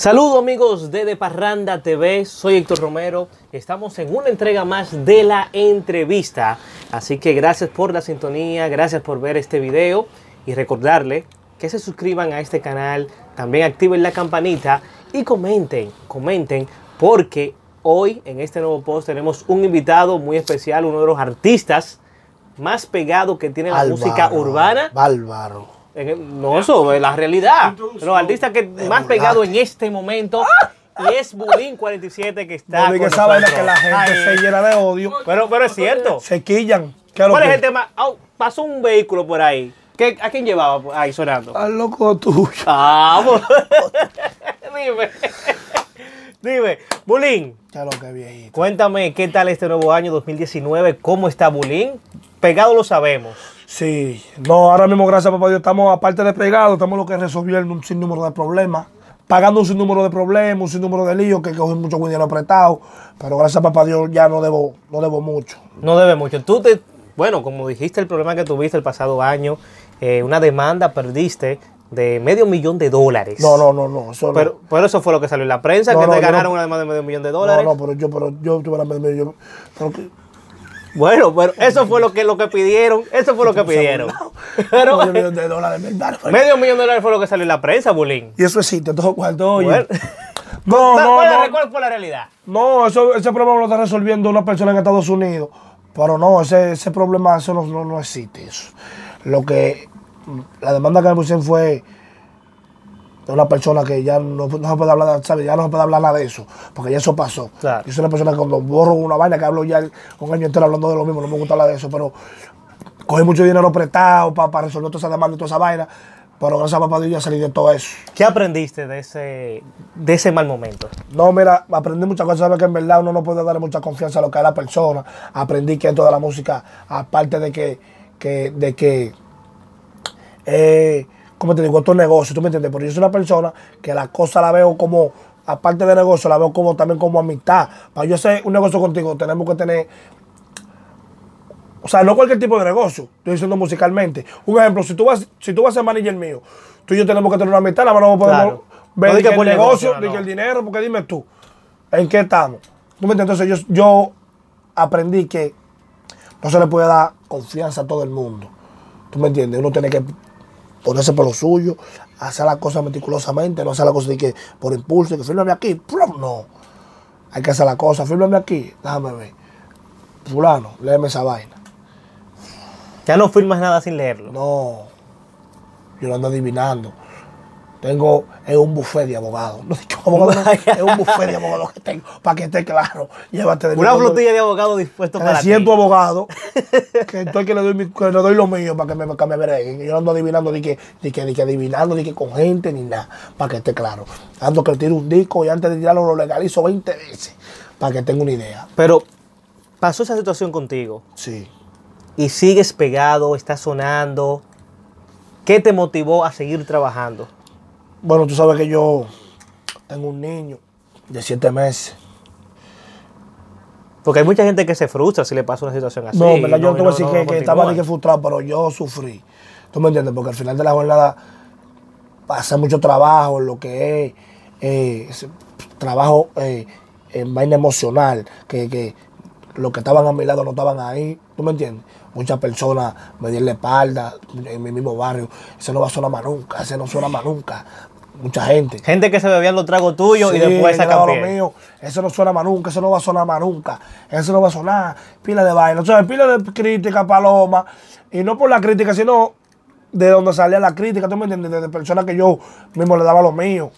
Saludos amigos de De Parranda TV, soy Héctor Romero estamos en una entrega más de la entrevista. Así que gracias por la sintonía, gracias por ver este video y recordarle que se suscriban a este canal, también activen la campanita y comenten, comenten porque hoy en este nuevo post tenemos un invitado muy especial, uno de los artistas más pegados que tiene la música urbana. Bárbaro. No, eso es la realidad. Los artistas que más pegado en este momento. Y es Bulín 47 que está. Esa vaina que la gente se llena de odio. Pero, pero es cierto. Se quillan. ¿Cuál es el tema? Oh, pasó un vehículo por ahí. ¿Qué, ¿A quién llevaba ahí sonando? Al loco tuyo. Ah. Dime. Dime, Bulín. Ya lo que viejito. Cuéntame qué tal este nuevo año 2019, cómo está Bulín. Pegado lo sabemos. Sí, no, ahora mismo, gracias a papá Dios, estamos, aparte de pegados, estamos lo que resolviendo un sinnúmero de problemas, pagando un sinnúmero de problemas, un sinnúmero de líos, que cogí mucho dinero apretado, pero gracias a papá Dios ya no debo, no debo mucho. No debe mucho. Tú te, bueno, como dijiste el problema que tuviste el pasado año, eh, una demanda perdiste de medio millón de dólares. No, no, no, no. Eso pero, pero, eso fue lo que salió en la prensa, que te ganaron una demanda de medio millón de dólares. No, no, pero yo, pero yo tuve la medio millón. Pero bueno, pero eso fue lo que, lo que pidieron. Eso fue lo que pidieron. Pero, medio millón de dólares, ¿verdad? Medio millón de dólares fue lo que salió en la prensa, Bulín. Y eso existe, todo cuarto, oye. No, no, no. ¿Cuál fue la realidad? No, eso, ese problema lo está resolviendo una persona en Estados Unidos. Pero no, ese, ese problema, eso no, no, existe. Eso. Lo que, la demanda que me pusieron fue de una persona que ya no, se puede hablar, ¿sabes? Ya no se puede hablar nada de eso, porque ya eso pasó. Yo soy una persona que cuando borro una vaina que hablo ya un año entero hablando de lo mismo, no me gusta hablar de eso, pero cogí mucho dinero prestado para, resolver toda esa demanda y toda esa vaina, pero gracias a papá Dios ya salí de todo eso. ¿Qué aprendiste de ese, de ese mal momento? No, mira, aprendí muchas cosas, sabes que en verdad uno no puede darle mucha confianza a lo que es la persona. Aprendí que esto de la música, aparte de que, que de que eh, como te digo, esto es negocio, ¿tú me entiendes? Porque yo soy una persona que la cosa la veo como, aparte de negocio, la veo como también como amistad. Para yo hacer un negocio contigo, tenemos que tener o sea, no cualquier tipo de negocio, estoy diciendo musicalmente. Un ejemplo, si tú vas, si tú vas a ser manager mío, tú y yo tenemos que tener una amistad, la no podemos ver el negocio, ni el dinero, porque dime tú, ¿en qué estamos? ¿Tú me entiendes? Entonces yo, yo aprendí que no se le puede dar confianza a todo el mundo. ¿Tú me entiendes? Uno tiene que ponerse por lo suyo, hacer las cosas meticulosamente, no hacer las cosas de que por impulso, que fírmame aquí, no. Hay que hacer la cosa, fírmame aquí, déjame ver. Fulano, léeme esa vaina. Ya no firmas nada sin leerlo. No, yo lo ando adivinando. Tengo es un buffet de abogados. No abogado, es un buffet de abogados que tengo, para que esté claro. Llévate de Una flotilla de abogados dispuestos para ti. abogados que estoy que le doy, que le doy lo mío para que me, que me breguen. Yo no ando adivinando ni que, ni que, ni que adivinando, ni que con gente, ni nada, para que esté claro. Ando que tiro un disco y antes de tirarlo lo legalizo 20 veces, para que tenga una idea. Pero pasó esa situación contigo. Sí. Y sigues pegado, estás sonando. ¿Qué te motivó a seguir trabajando? Bueno, tú sabes que yo tengo un niño de siete meses. Porque hay mucha gente que se frustra si le pasa una situación así. No, ¿verdad? yo no te voy a decir que, estaba que frustrado, pero yo sufrí. ¿Tú me entiendes? Porque al final de la jornada pasé mucho trabajo en lo que es eh, trabajo eh, en vaina emocional, que, que los que estaban a mi lado no estaban ahí. ¿Tú me entiendes? Muchas personas me dieron la espalda en mi mismo barrio. Ese no va a sonar más nunca, ese no suena más nunca mucha gente. Gente que se bebían los tragos tuyos y después sacan lo mío. Eso no suena más nunca, eso no va a sonar más nunca. Eso no va a sonar. Pila de vaina. O sea, pila de crítica, paloma. Y no por la crítica, sino de donde salía la crítica, ¿tú me entiendes? De, personas que yo mismo le daba lo mío.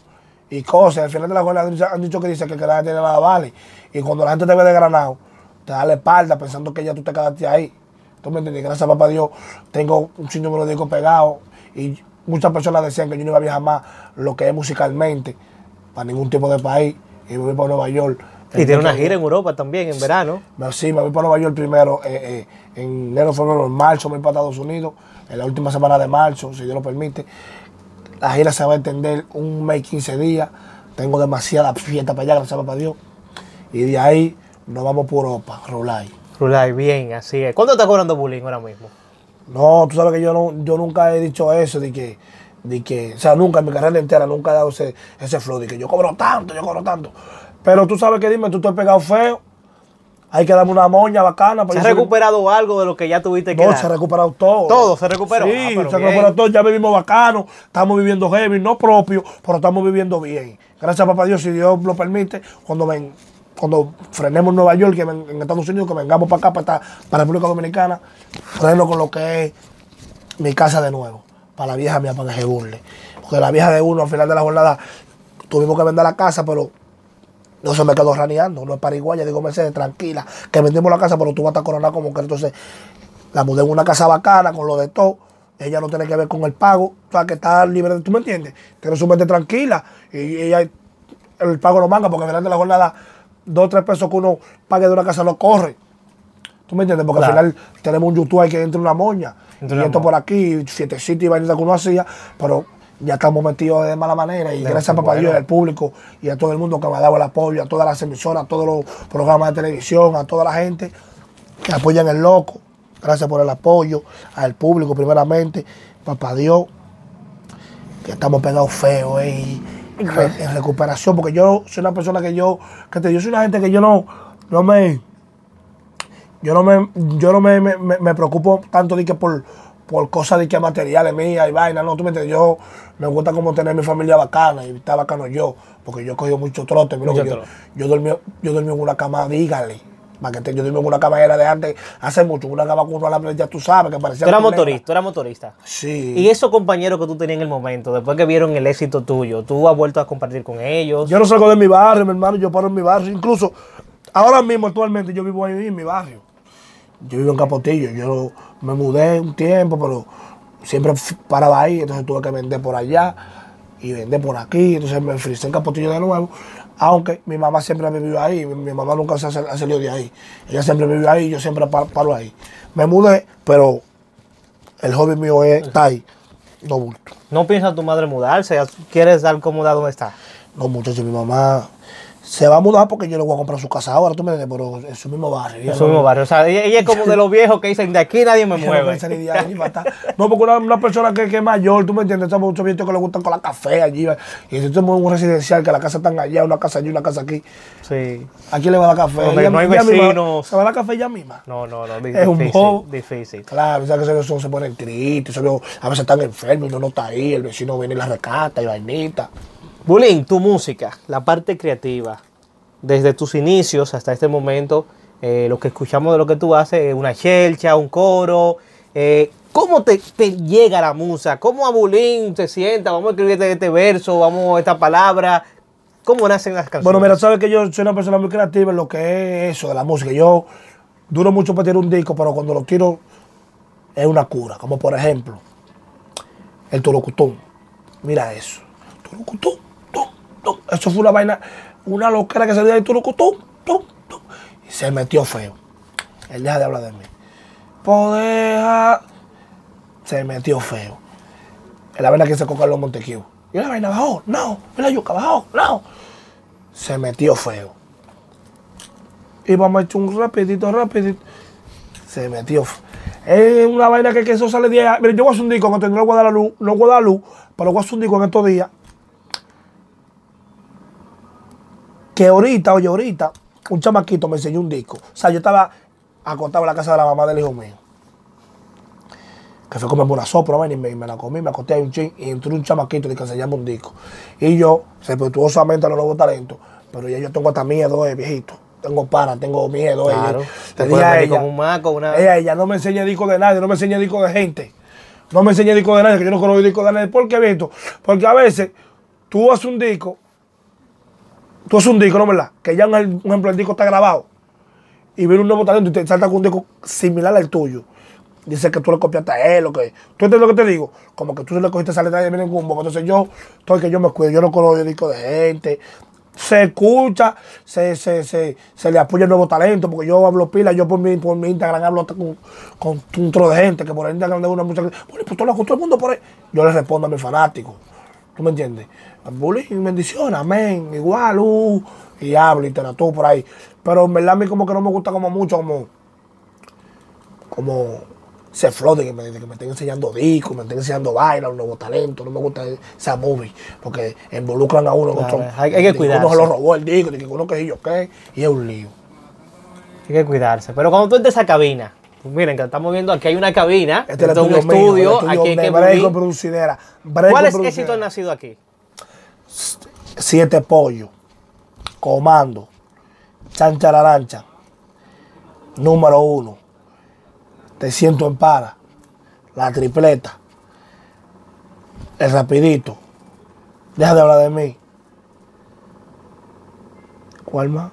Y cosas. Al final de la jornada han dicho que dice que, que la gente nada vale. Y cuando la gente te ve de granado, te da la espalda pensando que ya tú te quedaste ahí. ¿Tú me entiendes? Gracias a papá Dios tengo un sinnúmero de discos pegados. Y muchas personas decían que yo no iba a viajar más lo que es musicalmente para ningún tipo de país y me voy para Nueva York. Y tiene una gira en Europa también, en verano. Sí, me voy para Nueva York primero, eh, eh, en enero, febrero, en marzo me voy para Estados Unidos, en la última semana de marzo, si Dios lo permite. La gira se va a extender un mes, 15 días. Tengo demasiada fiesta para allá, gracias a Dios. Y de ahí nos vamos por Europa, Rulay. Rulay, bien, así es. ¿Cuánto está cobrando Bullying ahora mismo? No, tú sabes que yo, no, yo nunca he dicho eso, de que, de que, o sea, nunca en mi carrera entera, nunca he dado ese, ese flow de que yo cobro tanto, yo cobro tanto. Pero tú sabes que dime, tú te has pegado feo, hay que darme una moña bacana. ¿Se ha recuperado algo de lo que ya tuviste que No, dar? se ha recuperado todo. Todo se recuperó. Sí, Ah, pero se bien. recuperó todo. Ya vivimos bacano, estamos viviendo heavy, no propio, pero estamos viviendo bien. Gracias papá Dios, si Dios lo permite, cuando ven, cuando frenemos en Nueva York, que en Estados Unidos, que vengamos para acá, para, para República Dominicana, freno con lo que es mi casa de nuevo, para la vieja mía, para que se burle. Porque la vieja de uno, al final de la jornada, tuvimos que vender la casa, pero no se me quedó raneando, no es pariguaya, digo Mercedes, tranquila, que vendimos la casa, pero tú vas a estar coronada como que entonces la mudé en una casa bacana con lo de todo. Ella no tiene que ver con el pago, o sea, que está libre de, ¿tú me entiendes? Tiene su mente tranquila y ella el pago lo manga porque al final de la jornada, dos o tres pesos que uno pague de una casa no corre. ¿Tú me entiendes? Porque Claro. al final tenemos un YouTube ahí que entre una moña. Entre y una esto moña. por aquí, siete sitios y vainitas que uno hacía, pero ya estamos metidos de mala manera. Y De- gracias a Papá. Dios, al público y a todo el mundo que me ha dado el apoyo, a todas las emisoras, a todos los programas de televisión, a toda la gente que apoyan el loco. Gracias por el apoyo, al público primeramente, papá Dios, que estamos pegados feos eh, en recuperación, porque yo soy una persona que yo, que te, yo soy una gente que yo no, no me, yo no me, yo no me, me- me- preocupo tanto de que por, por cosas de que materiales mías y vainas, no, tú me entiendes, yo me gusta como tener mi familia bacana y estar bacano yo, porque yo he cogido mucho trote, mira, Mucho yo, trote. yo dormí, yo dormí en una cama, dígale, para que te- yo en una cama era de antes, hace mucho, una cama con alambres, ya tú sabes, que parecía Tú eras motorista, tú eras motorista. Sí. Y esos compañeros que tú tenías en el momento, después que vieron el éxito tuyo, ¿tú has vuelto a compartir con ellos? Yo no salgo de mi barrio, mi hermano, yo paro en mi barrio. Incluso ahora mismo, actualmente, yo vivo ahí en mi barrio. Yo vivo en Capotillo. Yo me mudé un tiempo, pero siempre paraba ahí. Entonces tuve que vender por allá y vender por aquí. Entonces me frisé en Capotillo de nuevo. Aunque mi mamá siempre vivió ahí. Mi, mamá nunca se ha sal- ha salido de ahí. Ella siempre vivió ahí yo siempre pa- paro ahí. Me mudé, pero el hobby mío es, está ahí. No bulto. ¿No piensa tu madre mudarse? ¿Quieres dar cómoda donde está? No, muchachos, mi mamá se va a mudar porque yo le voy a comprar su casa ahora, tú me entiendes, pero en su mismo barrio. En su mismo barrio. O sea, ella, ella es como de los viejos que dicen, de aquí nadie me no mueve. de. No, porque una, una persona que, que es mayor, tú me entiendes, estamos muchos viejitos que le gustan con la café allí. Y si tenemos un residencial, que la casa está allá, una casa allí, una casa aquí. Sí. ¿A quién le va a dar café? Ella- no hay vecinos. ¿Se va a dar café ella misma? No, no, no. Es un bobo. Difícil. Claro, sabes que esos se ponen tristes, a veces están enfermos y uno no está ahí, el vecino viene y la recata y vainita. Bulín, tu música, la parte creativa, desde tus inicios hasta este momento, eh, lo que escuchamos de lo que tú haces, una chelcha, un coro, eh, ¿cómo te, llega la musa? ¿Cómo a Bulín te sienta? Vamos a escribir este, verso, vamos a esta palabra. ¿Cómo nacen las canciones? Bueno, mira, sabes que yo soy una persona muy creativa en lo que es eso de la música. Yo duro mucho para tirar un disco, pero cuando lo tiro es una cura. Como por ejemplo, el Turucutún. Mira eso. Turucutún, tum, tum. Eso fue una vaina, una loquera que salía de Turucutún, tum, tum. Y se metió feo. Él deja de hablar de mí. Podeja. Se metió feo. Es la vaina que se coca los Montequiu. Y la vaina bajó, no. Mira yuca bajó, no se metió feo. Y vamos a echar un rapidito, rapidito. Se metió feo. Es una vaina que, que eso sale de ahí. Mira, yo voy a hacer un disco, no voy a dar la luz, no voy a dar luz, pero voy a hacer un disco en estos días. Que ahorita, oye, ahorita, un chamaquito me enseñó un disco. O sea, yo estaba acostado en la casa de la mamá del hijo mío. Que fue comerme una sopa, vaina, y me, y me la comí, me acosté ahí un ching, y entró un chamaquito de que se llama un disco. Y yo, respetuosamente a los nuevos talentos, pero ya yo tengo hasta miedo, eh, viejito. Tengo para, tengo miedo. eh. Claro. Le Te dije puedes a venir ella, con un maco, una... ella, ella no me enseña disco de nadie, no me enseña disco de gente. No me enseña disco de nadie, que yo no conozco disco de nadie. ¿Por qué, Vito? Porque a veces tú haces un disco, tú haces un disco, ¿no verdad? Que ya un, un ejemplo, el disco está grabado y viene un nuevo talento y te salta con un disco similar al tuyo. Dice que tú le copiaste a él, o que. ¿Tú entiendes lo que te digo? Como que tú le cogiste esa letra y viene en gumbo. Entonces yo, todo el que yo me cuido, yo no conozco disco de gente. Se escucha, se, se, se, se le apoya el nuevo talento, porque yo hablo pila, yo por mi, por mi Instagram hablo con, con un tro de gente, que por el Instagram de una mucha gente, bueno, pues todo, todo el mundo por ahí. Yo le respondo a mis fanáticos. ¿Tú me entiendes? Bullying, bendiciones, amén, igual, uh, y hablo, interactúo por ahí. Pero en verdad a mí como que no me gusta como mucho, como, como ese flow de que me, que me estén enseñando discos, me estén enseñando vaina, un nuevo talento. No me gusta esa movie, porque involucran a uno en Claro, otro. hay- hay que de uno cuidarse. se lo robó el disco, de que uno que sí, yo qué, y es un lío. Hay que cuidarse. Pero cuando tú entres a esa cabina, pues miren que estamos viendo aquí hay una cabina, Este es un estudio, mío, aquí hay que Breco. Producidera. Breco ¿Cuál es Producidera. éxito nacido aquí? Siete pollos, comando, chancha larancha, número uno, te siento en para, la tripleta, el rapidito, deja de hablar de mí. ¿Cuál más?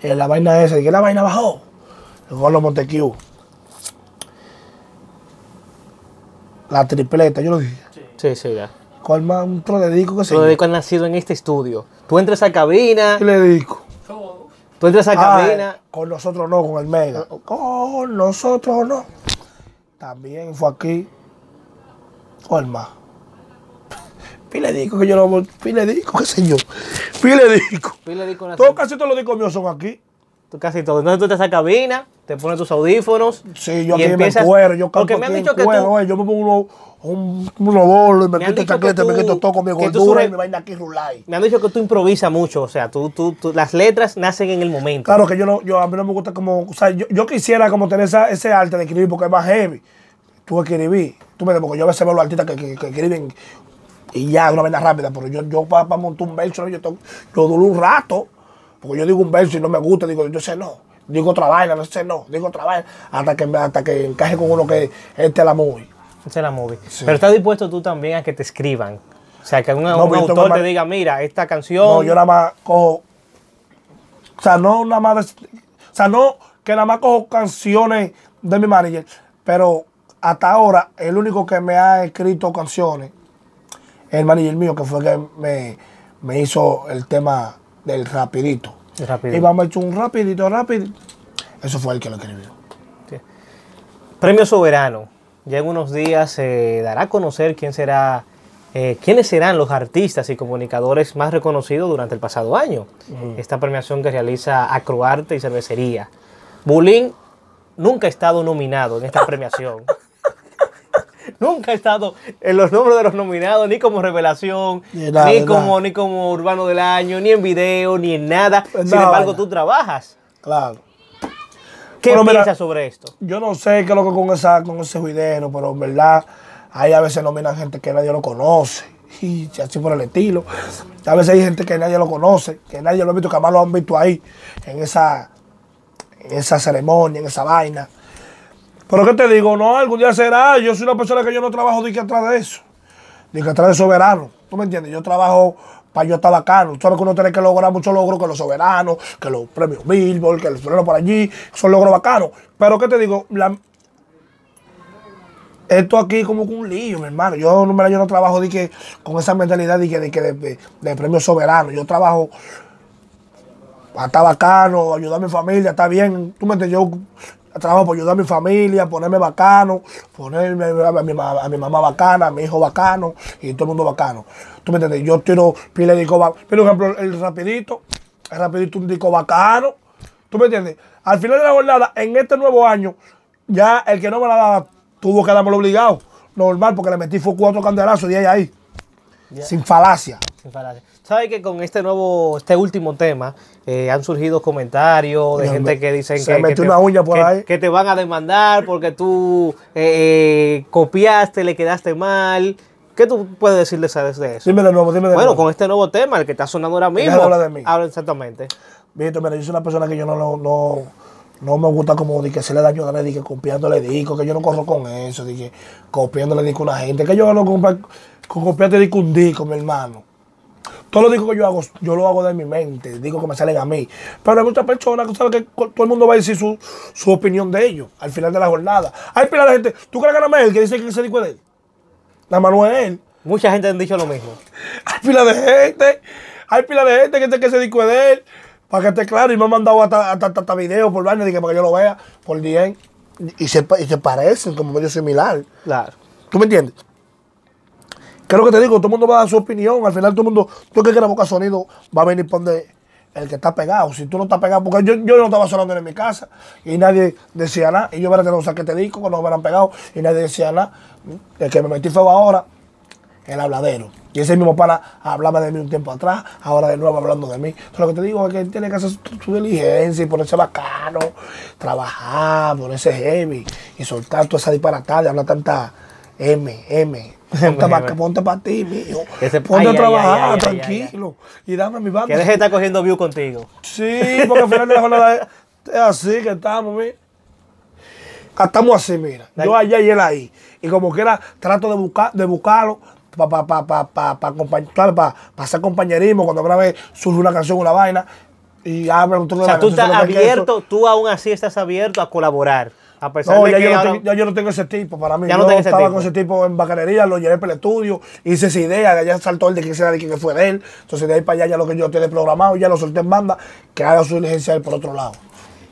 Eh, la vaina esa, ¿de qué la vaina bajó? Golo Montequiu. La tripleta, yo lo dije. Sí, sí, ya. ¿Cuál más? Un tro de disco que se Todo dedico han nacido en este estudio. Tú entras a cabina, ¿Qué le dedico? tú entras a Ah, cabina. con nosotros no, con el Mega. Con nosotros no. También fue aquí. ¿Cuál más? Pile disco que yo no Pile disco, qué sé yo. Pile disco. Pile disco nacido. Todo, casi todos los discos míos son aquí. Casi todo. Entonces tú entras a cabina, te pones tus audífonos. Sí, yo aquí empiezas- me cuero, yo canto Porque me han dicho que cuero, tú, eh, yo me pongo un, unos bolos y me, Me quito que me quito todo con mi gordura y mi vaina aquí rulay. me han dicho que tú improvisas mucho. O sea, tú, tú, tú- las letras nacen en el momento. Claro que yo no, yo a mí no me gusta como, o sea, yo, yo quisiera como tener esa, ese arte de escribir porque es más heavy. Tú escribir, tú me porque yo a veces veo los artistas que, que- que escriben y ya de una vaina rápida, pero yo, yo para montar un verso, yo, tengo- yo duro un rato, porque yo digo un verso y no me gusta, digo, yo sé no, digo otra vaina, no sé no, digo otra vaina, hasta que, hasta que encaje con uno que este la movie. Esa es la movie. Sí. Pero estás dispuesto tú también a que te escriban. O sea, que un, No, un autor te diga, mira, esta canción. No, yo nada más cojo. O sea, no nada más. de- o sea, no que nada más cojo canciones de mi manager. Pero hasta ahora, el único que me ha escrito canciones es el manager mío, que fue que me, me hizo el tema del rapidito. Rapidito. Y vamos a echar un rapidito, rapidito. Eso fue el que lo escribió. Premio Soberano. Ya en unos días se dará a conocer quién será, eh, quiénes serán los artistas y comunicadores más reconocidos durante el pasado año. Esta premiación que realiza Acroarte y Cervecería. Bulín nunca ha estado nominado en esta premiación. nunca ha estado en los nombres de los nominados, ni como revelación, Ni nada, ni, de como, ni como urbano del año, ni en video, ni en nada. Pues Sin nada, embargo, tú trabajas. Claro. ¿Qué mira, piensas sobre esto? Yo no sé qué es lo que con esa, con ese juidero, pero en verdad, ahí a veces nominan gente que nadie lo conoce. Y así por el estilo. A veces hay gente que nadie lo conoce, que nadie lo ha visto, que jamás lo han visto ahí, en esa, en esa ceremonia, en esa vaina. Pero qué te digo, no, algún día será. Yo soy una persona que yo no trabajo de que atrás de eso. Ni que atrás de soberano. ¿Tú me entiendes? Yo trabajo para yo estar bacano. Tú sabes que uno tiene que lograr muchos logros que los soberanos, que los premios Billboard, que los premios por allí. Son logros bacanos. Pero qué te digo, esto aquí como un lío, mi hermano. Yo, no- yo no trabajo de que, con esa mentalidad de, que, de, que de, de- de premio soberano. Yo trabajo para estar bacano, ayudar a mi familia, está bien. Tú me entiendes, yo trabajo para ayudar a mi familia, ponerme bacano, ponerme a mi, ma- a mi mamá bacana, a mi hijo bacano y todo el mundo bacano. Tú me entiendes, yo tiro pile de disco bacano. Por ejemplo, el rapidito, el rapidito un disco bacano. ¿Tú me entiendes? Al final de la jornada, en este nuevo año, ya el que no me la daba tuvo que dármelo obligado. Normal, porque le metí fue cuatro candelazos de ahí ahí. Sin falacia. Sin falacia. ¿Sabes que con este nuevo, este último tema, eh, han surgido comentarios de gente que dicen que, te, que- que van a demandar porque tú eh, eh, copiaste, le quedaste mal? ¿Qué tú puedes decir de eso? Dime de nuevo, dime de Bueno, nuevo. con este nuevo tema, el que está sonando ahora mismo. Deja de mí. Habla exactamente. Viste, mira, yo soy una persona que yo no, no, no, no me gusta como de que se le daño a nadie, que copiándole disco, que yo no corro con eso, de que copiándole disco a una gente, que yo no compro copiarte disco un disco, mi hermano. Todos los discos que yo hago, yo lo hago de mi mente, digo que me salen a mí. Pero hay muchas personas que saben que todo el mundo va a decir su, su opinión de ellos al final de la jornada. Hay pila de gente, ¿tú crees que más él que dice que ese disco es de él? Es él. Mucha gente han dicho lo mismo. Hay pila de gente, hay pila de gente que dice que ese disco es de él, para que esté claro, y me han mandado hasta, hasta, hasta, hasta videos por vaina, para que yo lo vea, por DM, y se, y se parecen como medio similar. Claro. ¿Tú me entiendes? ¿Qué es lo que te digo? Todo el mundo va a dar su opinión, al final todo el mundo, tú que quieras buscar sonido, va a venir por donde el que está pegado. Si tú no estás pegado, porque yo, yo no estaba sonando en mi casa y nadie decía nada. Y yo me tener un saquete disco cuando me hubieran pegado y nadie decía nada. El que me metí fue ahora, el habladero. Y ese mismo pana hablaba de mí un tiempo atrás, ahora de nuevo hablando de mí. Entonces lo que te digo es que tiene que hacer su, diligencia y ponerse bacano, trabajar, ponerse heavy y soltar toda esa disparatada, hablar tanta M, M. Ponte para ti, mío. ponte a trabajar, tranquilo. y dame mi banda. Que deje de estar cogiendo view contigo. Sí, porque al final de la jornada es así que estamos, mira. Estamos así, mira. Yo allá y él ahí. Y como quiera, trato de, buscar, de buscarlo para pa, pa, pa, pa, hacer compañerismo, cuando una vez surge una canción, una vaina, y hablan un O sea, tú estás abierto, tú aún así estás abierto a colaborar. A pesar no, de ya, que yo no tengo, ya yo no tengo ese tipo para mí. Ya yo no estaba con ese tipo en bacanería, lo llevé para el estudio, hice esa idea, de allá saltó el de que sea de que fue de él. Entonces de ahí para allá ya lo que yo tenía programado, ya lo solté en banda, que haga su diligencia por otro lado.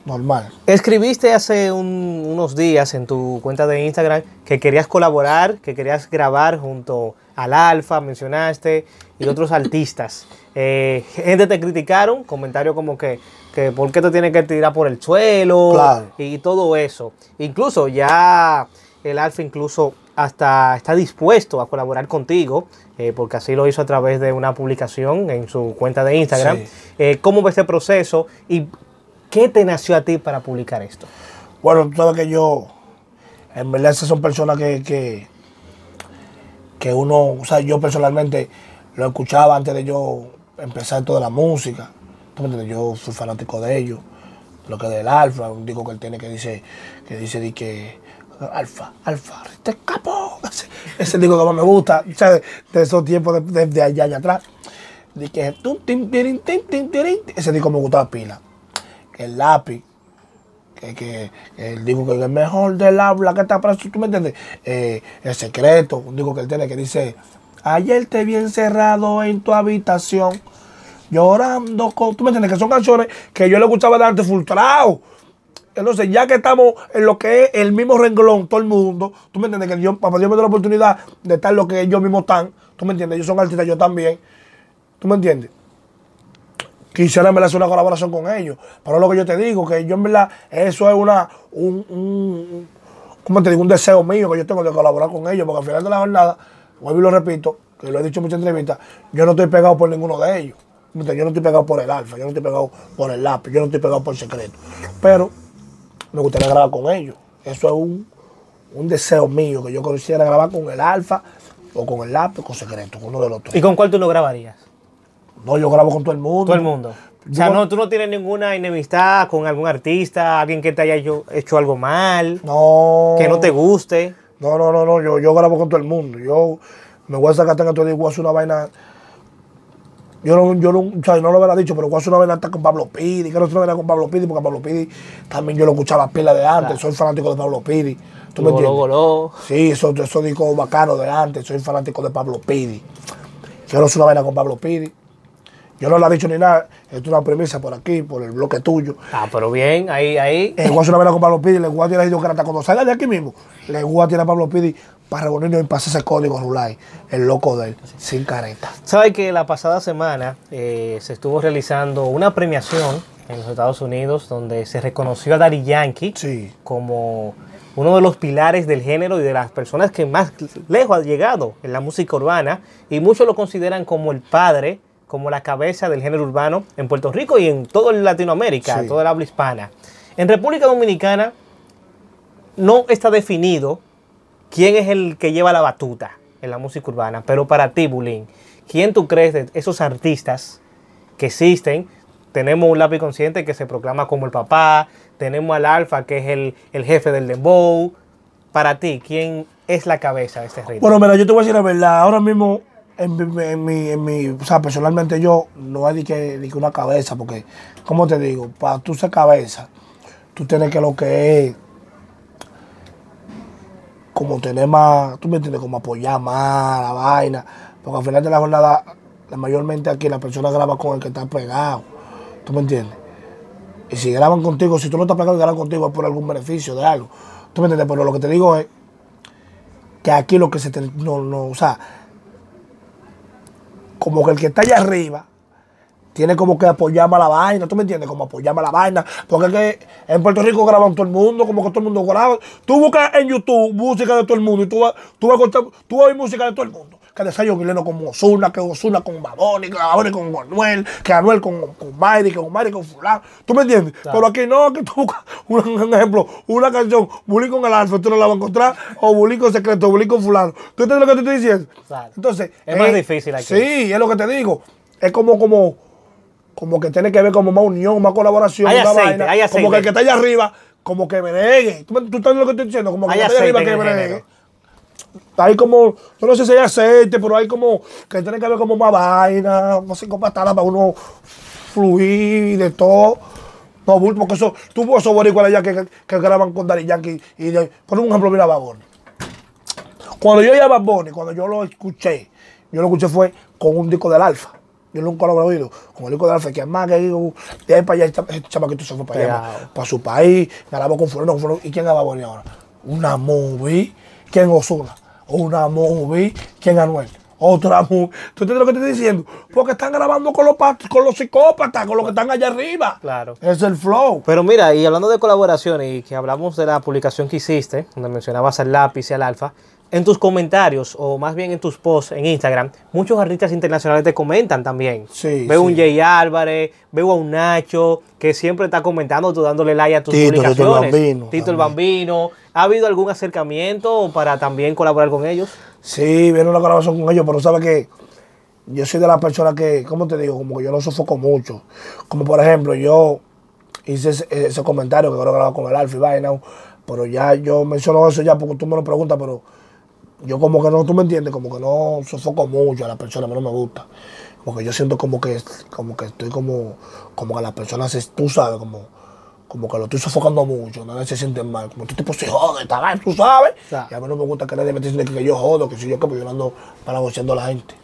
Normal. Escribiste hace unos días en tu cuenta de Instagram que querías colaborar, que querías grabar junto al Alfa, mencionaste, y otros artistas. Eh, gente te criticaron, comentarios como que, que por qué te tienes que tirar por el suelo y todo eso. Incluso ya el Alfa incluso hasta está dispuesto a colaborar contigo, eh, porque así lo hizo a través de una publicación en su cuenta de Instagram. Eh, ¿Cómo ves este proceso y qué te nació a ti para publicar esto? Bueno, tú sabes que yo, en verdad, esas son personas que que uno, o sea, yo personalmente lo escuchaba antes de yo empezar toda la música. Yo soy fanático de ellos. Lo que del Alfa, un disco que él tiene que dice, que dice que Alfa, Alfa, te escapó. Ese, disco que más me gusta, ¿sabes? De esos tiempos de, de, allá, allá atrás. De que ese disco me gustaba pila. El lápiz, que, que él dijo que es el mejor del habla que está preso, ¿tú me entiendes? Eh, el secreto, un digo que él tiene que dice, ayer te vi encerrado en tu habitación, llorando con, ¿tú me entiendes? Que son canciones que yo le escuchaba de antes frustrado. Entonces, ya que estamos en lo que es el mismo renglón, todo el mundo, tú me entiendes que yo, para Dios me da la oportunidad de estar en lo que ellos mismos están, tú me entiendes, ellos son artistas, yo también, tú me entiendes quisiera en hacer una colaboración con ellos. Pero lo que yo te digo, que yo en verdad, eso es una, un, un, ¿cómo te digo? Un deseo mío que yo tengo de colaborar con ellos, porque al final de la jornada, vuelvo y lo repito, que lo he dicho en muchas entrevistas, yo no estoy pegado por ninguno de ellos. Yo no estoy pegado por el alfa, yo no estoy pegado por el lápiz, yo no estoy pegado por secreto. Pero me gustaría grabar con ellos. Eso es un, un deseo mío, que yo quisiera grabar con el alfa o con el lápiz con secreto, uno de los tres. ¿Y con cuál tú lo grabarías? No, yo grabo con todo el mundo. Todo el mundo. o sea, no, tú no tienes ninguna enemistad con algún artista, alguien que te haya hecho, algo mal. No. Que no te guste. No, no, no, no. Yo, yo grabo con todo el mundo. Yo me voy a sacar en todo y voy a hacer una vaina. Yo no, yo no, o sea, no lo hubiera dicho, pero voy a hacer una vaina hasta con Pablo Pidi. Quiero hacer una vaina con Pablo Pidi, porque Pablo Pidi también yo lo escuchaba pila de antes. Soy fanático de Pablo Pidi. ¿Tú me entiendes? Sí, eso, eso discos bacanos de antes. Soy fanático de Pablo Pidi. Quiero hacer una vaina con Pablo Pidi. Yo no lo he dicho ni nada, esto es una premisa por aquí, por el bloque tuyo. Ah, pero bien, ahí, ahí. A hacer una vez con Pablo Pidi, le voy a tirar a cuando salga de aquí mismo, le voy a tirar a Pablo Pidi para reunirnos y pasar ese código Rulay, el loco de él, sin careta. ¿Sabe que la pasada semana eh, se estuvo realizando una premiación en los Estados Unidos donde se reconoció a Daddy Yankee como uno de los pilares del género y de las personas que más lejos ha llegado en la música urbana y muchos lo consideran como el padre como la cabeza del género urbano en Puerto Rico y en toda Latinoamérica, toda la habla hispana. En República Dominicana no está definido quién es el que lleva la batuta en la música urbana, pero para ti, Bulín, ¿quién tú crees de esos artistas que existen? Tenemos un lápiz consciente que se proclama como el papá, tenemos al Alfa que es el, el jefe del dembow. Para ti, ¿quién es la cabeza de este ritmo? Bueno, mira, yo te voy a decir la verdad. Ahora mismo en, mi, en, mi, o sea, personalmente yo no hay que, que una cabeza, porque, como te digo, para tú ser cabeza, tú tienes que lo que es, como tener más, tú me entiendes, como apoyar más la vaina, porque al final de la jornada, mayormente aquí la persona graba con el que está pegado, tú me entiendes. Y si graban contigo, si tú no estás pegado y graban contigo es por algún beneficio de algo, tú me entiendes, pero lo que te digo es que aquí lo que se te, no, no, o sea, como que el que está allá arriba tiene como que apoyarme a la vaina, ¿tú me entiendes? Como apoyarme a la vaina. Porque es que en Puerto Rico graban todo el mundo, como que todo el mundo graba. Tú buscas en YouTube música de todo el mundo y tú vas, tú vas, a, contar- tú vas música de todo el mundo. Que de Sayo Guileno con Osuna, que Osuna con Baboni, que Baboni con Manuel, que Anuel con, con Mayri, que con Mayri con fulano. ¿Tú me entiendes? Pero aquí no, aquí tú buscas un, un ejemplo, una canción, Bulín con el alfa, tú no la vas a encontrar, o Bulín con secreto, Bulín con fulano. ¿Tú entiendes lo que te estoy diciendo? Claro. Entonces, Es más eh, difícil aquí. Sí, es lo que te digo. Es como, como, como que tiene que ver como más unión, más colaboración, Hay una aceite, vaina. hay aceite. Como que el que está allá arriba, como que bregue. ¿Tú, tú estás lo que estoy diciendo? Como que que está allá arriba que bregue. Hay como, yo no sé si hay aceite, pero hay como, que tiene que ver como más vaina, más cinco patadas para uno fluir y de todo. No, bulto, porque eso, tú ves esos boricuas allá que, que, que graban con Daddy Yankee y de, por un ejemplo, mira Bad Bunny. Cuando yo iba a Bad Bunny, cuando yo lo escuché, yo lo escuché fue con un disco del Alfa. Yo nunca lo había oído. Con el disco del Alfa, que además que digo, de ahí para allá, este chamaquito se fue para allá, para, para su país, grabó con fulano, con fulano. ¿Y quién es Bad Bunny ahora? Una movie. ¿Quién Osuna? Una movie. ¿Quién Anuel? Otra movie. ¿Tú entiendes lo que te estoy diciendo? Porque están grabando con los, con los psicópatas, con los que están allá arriba. Claro. Es el flow. Pero mira, y hablando de colaboraciones y que hablamos de la publicación que hiciste, donde mencionabas al lápiz y al alfa, en tus comentarios, o más bien en tus posts en Instagram, muchos artistas internacionales te comentan también. Sí, Veo sí. un Jay Álvarez, veo a un Nacho, que siempre está comentando, tú dándole like a tus Tito, Tito el publicaciones. Bambino, Tito el. Bambino. ¿Ha habido algún acercamiento para también colaborar con ellos? Sí, viene una colaboración con ellos, pero sabes que yo soy de las personas que, ¿cómo te digo? Como que yo lo sofoco mucho. Como por ejemplo, yo hice ese, ese comentario que creo que con el Alfa y vaina, pero ya yo menciono eso ya porque tú me lo preguntas, pero yo como que no, tú me entiendes, como que no sofoco mucho a las personas, a mí no me gusta. Porque yo siento como que, como que estoy como, como que las personas, se- tú sabes, como, como que lo estoy sofocando mucho, nadie se siente mal. Como este tipo se jode, está mal, tú sabes. Claro. Y a mí no me gusta que nadie me esté que yo jodo, que si yo que yo ando palabociando a la gente.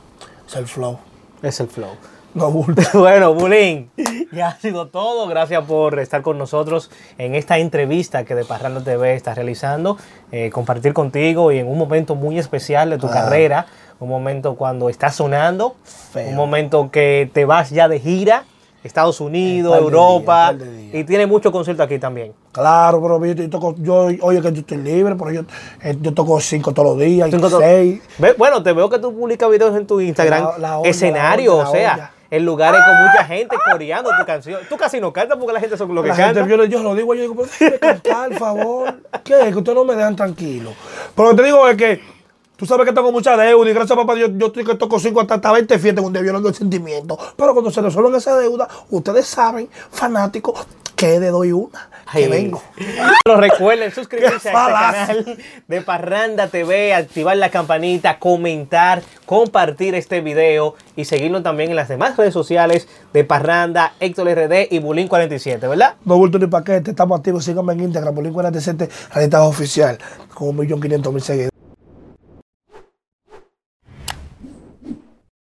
Es el flow. Es el flow. No. Bueno, Bulín, ya ha sido todo. Gracias por estar con nosotros en esta entrevista que de Parranda TV está realizando. Eh, compartir contigo y en un momento muy especial de tu Ah. carrera. Un momento cuando estás sonando. Feo. Un momento que te vas ya de gira. Estados Unidos, Europa. y tiene mucho concierto aquí también. Claro, pero yo, yo toco, yo, oye que yo estoy libre, pero yo, eh, yo toco cinco todos los días, Cinco seis. Bueno, te veo que tú publicas videos en tu Instagram. La- la olla, escenario, la o sea, olla. En lugares con mucha gente coreando tu canción. Tú casi no cantas porque la gente son lo que La canta. gente, yo, yo lo digo, yo digo, pero cantar, por favor. ¿Qué? Que ustedes no me dejan tranquilo. Pero lo que te digo es que tú sabes que tengo mucha deuda y gracias a papá Dios, yo estoy que toco cinco hasta, hasta 20 fiestas un día violando el sentimiento. Pero cuando se resuelven esa deuda, ustedes saben, fanáticos, que le doy una, que Ay. vengo. Pero recuerden suscribirse a este canal de Parranda TV, activar la campanita, comentar, compartir este video y seguirnos también en las demás redes sociales de Parranda, Héctor RD y Bulín47, ¿verdad? No bulto ni paquete, estamos activos, síganme en Instagram, Bolín 47, Realidad Oficial, con 1.500.000 seguidores.